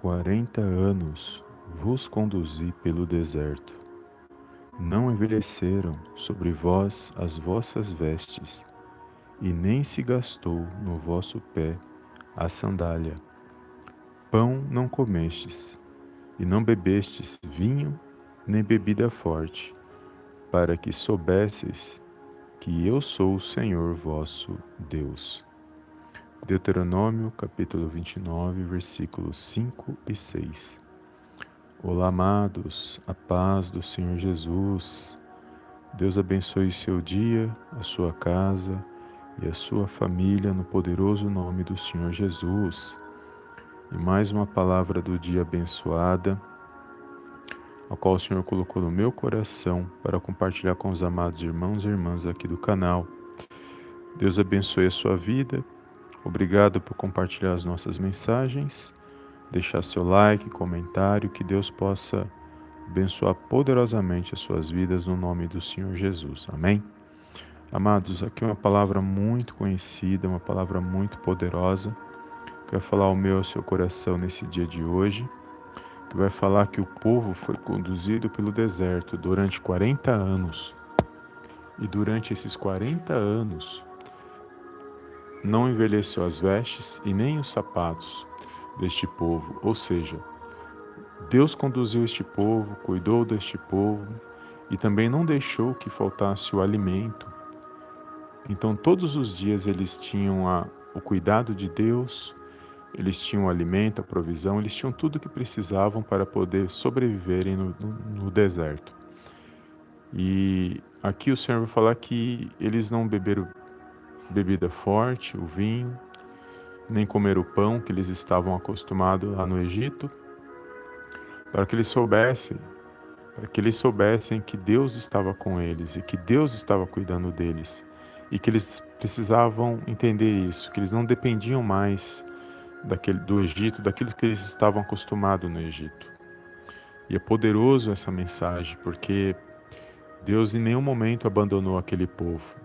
Quarenta anos vos conduzi pelo deserto. Não envelheceram sobre vós as vossas vestes, e nem se gastou no vosso pé a sandália. Pão não comestes, e não bebestes vinho nem bebida forte, para que soubesseis que eu sou o Senhor vosso Deus. Deuteronômio capítulo 29, versículos 5 e 6. Olá, amados, a paz do Senhor Jesus. Deus abençoe seu dia, a sua casa e a sua família no poderoso nome do Senhor Jesus. E mais uma palavra do dia abençoada, a qual o Senhor colocou no meu coração para compartilhar com os amados irmãos e irmãs aqui do canal. Deus abençoe a sua vida Obrigado por compartilhar as nossas mensagens, deixar seu like, comentário, que Deus possa abençoar poderosamente as suas vidas no nome do Senhor Jesus. Amém? Amados, aqui é uma palavra muito conhecida, uma palavra muito poderosa, que vai falar ao meu ao seu coração nesse dia de hoje, que vai falar que o povo foi conduzido pelo deserto durante 40 anos. E durante esses 40 anos, não envelheceu as vestes e nem os sapatos deste povo, ou seja, Deus conduziu este povo, cuidou deste povo e também não deixou que faltasse o alimento. Então, todos os dias eles tinham a, o cuidado de Deus, eles tinham o alimento, a provisão, eles tinham tudo o que precisavam para poder sobreviverem no, no, no deserto. E aqui o Senhor vai falar que eles não beberam bebida forte, o vinho, nem comer o pão que eles estavam acostumados lá no Egito, para que eles soubessem, para que eles soubessem que Deus estava com eles e que Deus estava cuidando deles e que eles precisavam entender isso, que eles não dependiam mais daquele do Egito, daquilo que eles estavam acostumados no Egito. E é poderoso essa mensagem, porque Deus em nenhum momento abandonou aquele povo.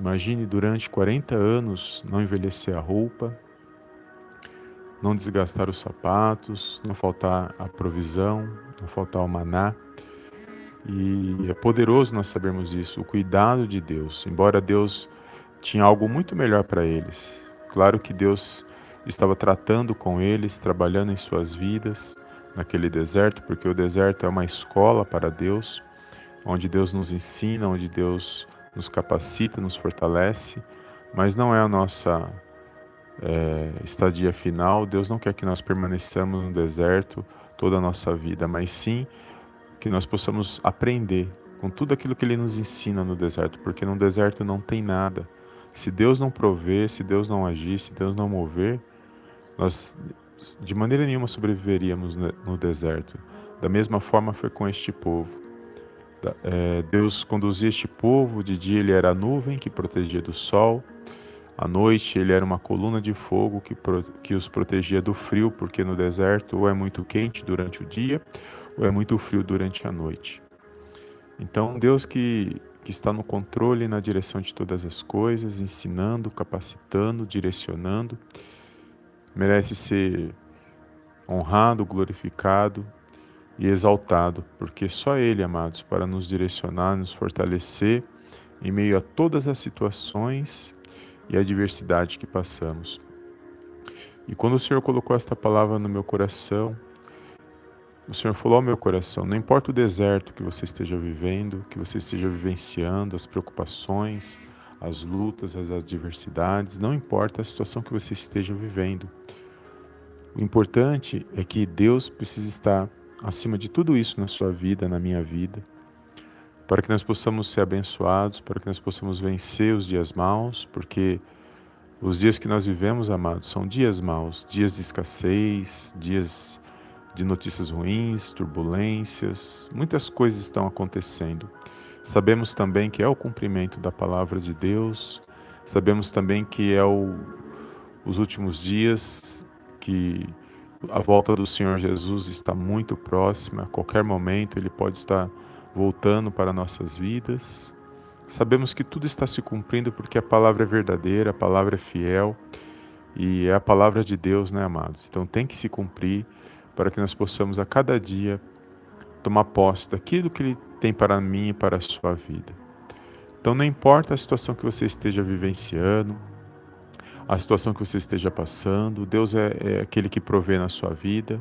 Imagine durante 40 anos não envelhecer a roupa, não desgastar os sapatos, não faltar a provisão, não faltar o maná. E é poderoso nós sabermos isso, o cuidado de Deus. Embora Deus tinha algo muito melhor para eles. Claro que Deus estava tratando com eles, trabalhando em suas vidas naquele deserto, porque o deserto é uma escola para Deus, onde Deus nos ensina, onde Deus nos capacita, nos fortalece, mas não é a nossa é, estadia final. Deus não quer que nós permaneçamos no deserto toda a nossa vida, mas sim que nós possamos aprender com tudo aquilo que Ele nos ensina no deserto, porque no deserto não tem nada. Se Deus não prover, se Deus não agir, se Deus não mover, nós de maneira nenhuma sobreviveríamos no deserto. Da mesma forma foi com este povo. É, Deus conduzia este povo, de dia ele era a nuvem que protegia do sol, à noite ele era uma coluna de fogo que, que os protegia do frio, porque no deserto ou é muito quente durante o dia ou é muito frio durante a noite. Então, Deus que, que está no controle e na direção de todas as coisas, ensinando, capacitando, direcionando, merece ser honrado, glorificado e exaltado, porque só Ele, amados, para nos direcionar, nos fortalecer em meio a todas as situações e adversidade que passamos. E quando o Senhor colocou esta palavra no meu coração, o Senhor falou ao meu coração: não importa o deserto que você esteja vivendo, que você esteja vivenciando, as preocupações, as lutas, as adversidades, não importa a situação que você esteja vivendo. O importante é que Deus precisa estar acima de tudo isso na sua vida, na minha vida, para que nós possamos ser abençoados, para que nós possamos vencer os dias maus, porque os dias que nós vivemos, amados, são dias maus, dias de escassez, dias de notícias ruins, turbulências, muitas coisas estão acontecendo. Sabemos também que é o cumprimento da palavra de Deus, sabemos também que é o, os últimos dias que a volta do Senhor Jesus está muito próxima, a qualquer momento ele pode estar voltando para nossas vidas. Sabemos que tudo está se cumprindo porque a palavra é verdadeira, a palavra é fiel. E é a palavra de Deus, né, amados? Então tem que se cumprir para que nós possamos a cada dia tomar posse daquilo que Ele tem para mim e para a sua vida. Então não importa a situação que você esteja vivenciando, a situação que você esteja passando, Deus é, é aquele que provê na sua vida,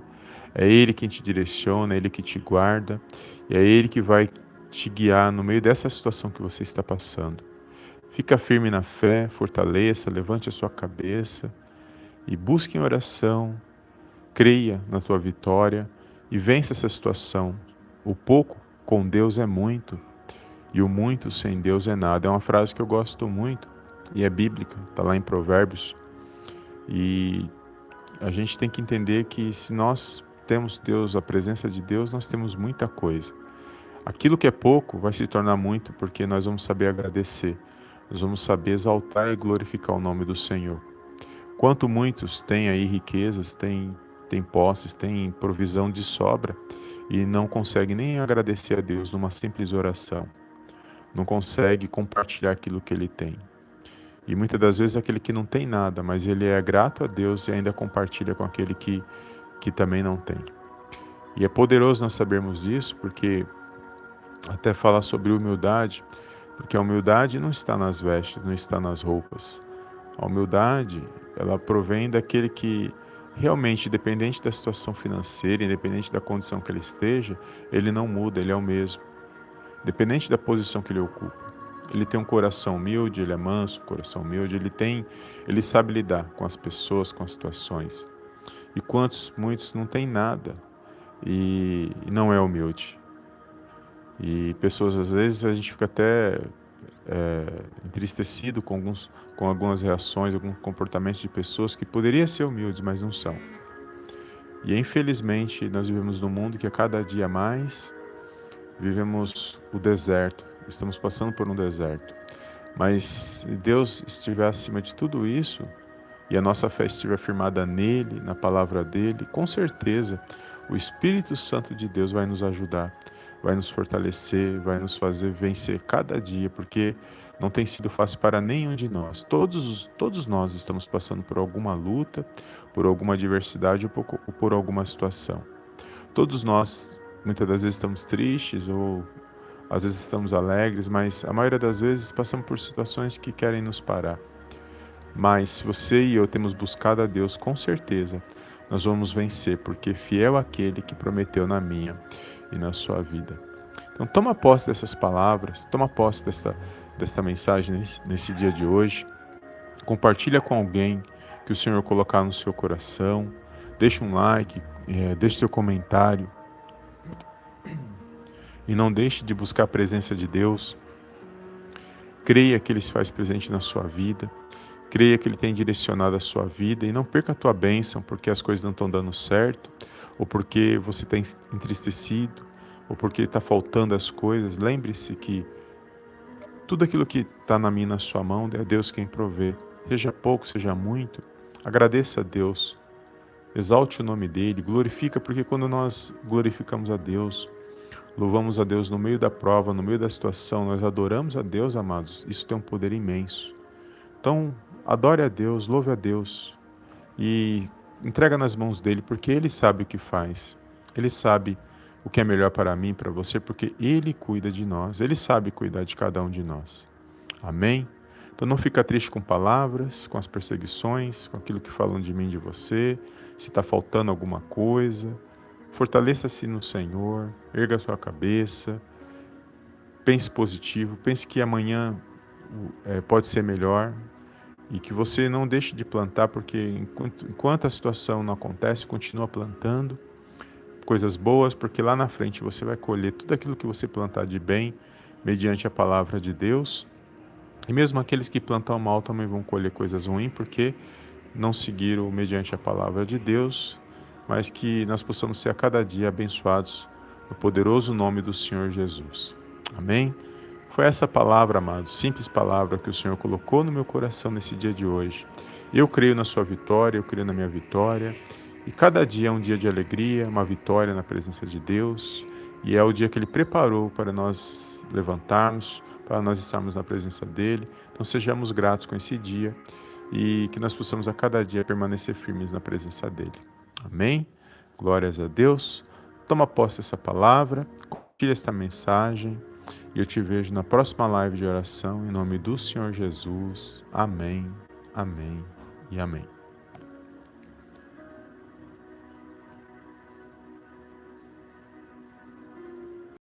é Ele quem te direciona, é Ele que te guarda, e é Ele que vai te guiar no meio dessa situação que você está passando. Fica firme na fé, fortaleça, levante a sua cabeça e busque em oração, creia na tua vitória e vença essa situação. O pouco com Deus é muito e o muito sem Deus é nada. É uma frase que eu gosto muito e é bíblica, está lá em Provérbios. E a gente tem que entender que se nós temos Deus, a presença de Deus, nós temos muita coisa. Aquilo que é pouco vai se tornar muito porque nós vamos saber agradecer, nós vamos saber exaltar e glorificar o nome do Senhor. Quanto muitos têm aí riquezas, têm, têm posses, têm provisão de sobra e não conseguem nem agradecer a Deus numa simples oração, não consegue compartilhar aquilo que ele tem. E muitas das vezes aquele que não tem nada, mas ele é grato a Deus e ainda compartilha com aquele que, que também não tem. E é poderoso nós sabermos disso, porque até falar sobre humildade, porque a humildade não está nas vestes, não está nas roupas. A humildade, ela provém daquele que realmente, independente da situação financeira, independente da condição que ele esteja, ele não muda, ele é o mesmo. Independente da posição que ele ocupa. Ele tem um coração humilde, ele é manso, coração humilde, ele tem, ele sabe lidar com as pessoas, com as situações. E quantos, muitos não têm nada e, e não é humilde. E pessoas, às vezes, a gente fica até é, entristecido com, alguns, com algumas reações, alguns comportamentos de pessoas que poderiam ser humildes, mas não são. E infelizmente nós vivemos num mundo que a cada dia mais vivemos o deserto, estamos passando por um deserto. Mas se Deus estiver acima de tudo isso e a nossa fé estiver firmada nele, na palavra dele, com certeza o Espírito Santo de Deus vai nos ajudar vai nos fortalecer, vai nos fazer vencer cada dia, porque não tem sido fácil para nenhum de nós. Todos, todos nós estamos passando por alguma luta, por alguma adversidade ou por, ou por alguma situação. Todos nós, muitas das vezes, estamos tristes ou às vezes estamos alegres, mas a maioria das vezes passamos por situações que querem nos parar. Mas se você e eu temos buscado a Deus, com certeza nós vamos vencer, porque fiel aquele que prometeu na minha e na sua vida. Então, toma posse dessas palavras, toma posse dessa, dessa mensagem nesse, dia de hoje. Compartilha com alguém que o Senhor colocar no seu coração. Deixa um like, é, deixe seu comentário. E não deixe de buscar a presença de Deus. Creia que Ele se faz presente na sua vida. Creia que Ele tem direcionado a sua vida e não perca a tua bênção porque as coisas não estão dando certo ou porque você está entristecido, ou porque está faltando as coisas, lembre-se que tudo aquilo que está na minha, na sua mão, é Deus quem provê. Seja pouco, seja muito, agradeça a Deus, exalte o nome dEle, glorifica, porque quando nós glorificamos a Deus, louvamos a Deus no meio da prova, no meio da situação, nós adoramos a Deus, amados, isso tem um poder imenso. Então, adore a Deus, louve a Deus e entrega nas mãos dele, porque ele sabe o que faz. Ele sabe o que é melhor para mim, para você, porque ele cuida de nós. Ele sabe cuidar de cada um de nós. Amém? Então não fica triste com palavras, com as perseguições, com aquilo que falam de mim, de você, se está faltando alguma coisa. Fortaleça-se no Senhor, erga sua cabeça, pense positivo, pense que amanhã é, pode ser melhor, e que você não deixe de plantar, porque enquanto, enquanto a situação não acontece, continua plantando coisas boas, porque lá na frente você vai colher tudo aquilo que você plantar de bem, mediante a palavra de Deus. E mesmo aqueles que plantam mal também vão colher coisas ruins, porque não seguiram mediante a palavra de Deus, mas que nós possamos ser a cada dia abençoados no poderoso nome do Senhor Jesus. Amém? Foi essa palavra, amados, simples palavra que o Senhor colocou no meu coração nesse dia de hoje. Eu creio na sua vitória, eu creio na minha vitória. E cada dia é um dia de alegria, uma vitória na presença de Deus. E é o dia que Ele preparou para nós levantarmos, para nós estarmos na presença dEle. Então sejamos gratos com esse dia e que nós possamos a cada dia permanecer firmes na presença dEle. Amém? Glórias a Deus. Toma posse dessa palavra, compartilhe esta mensagem e eu te vejo na próxima live de oração em nome do Senhor Jesus. Amém, amém e amém.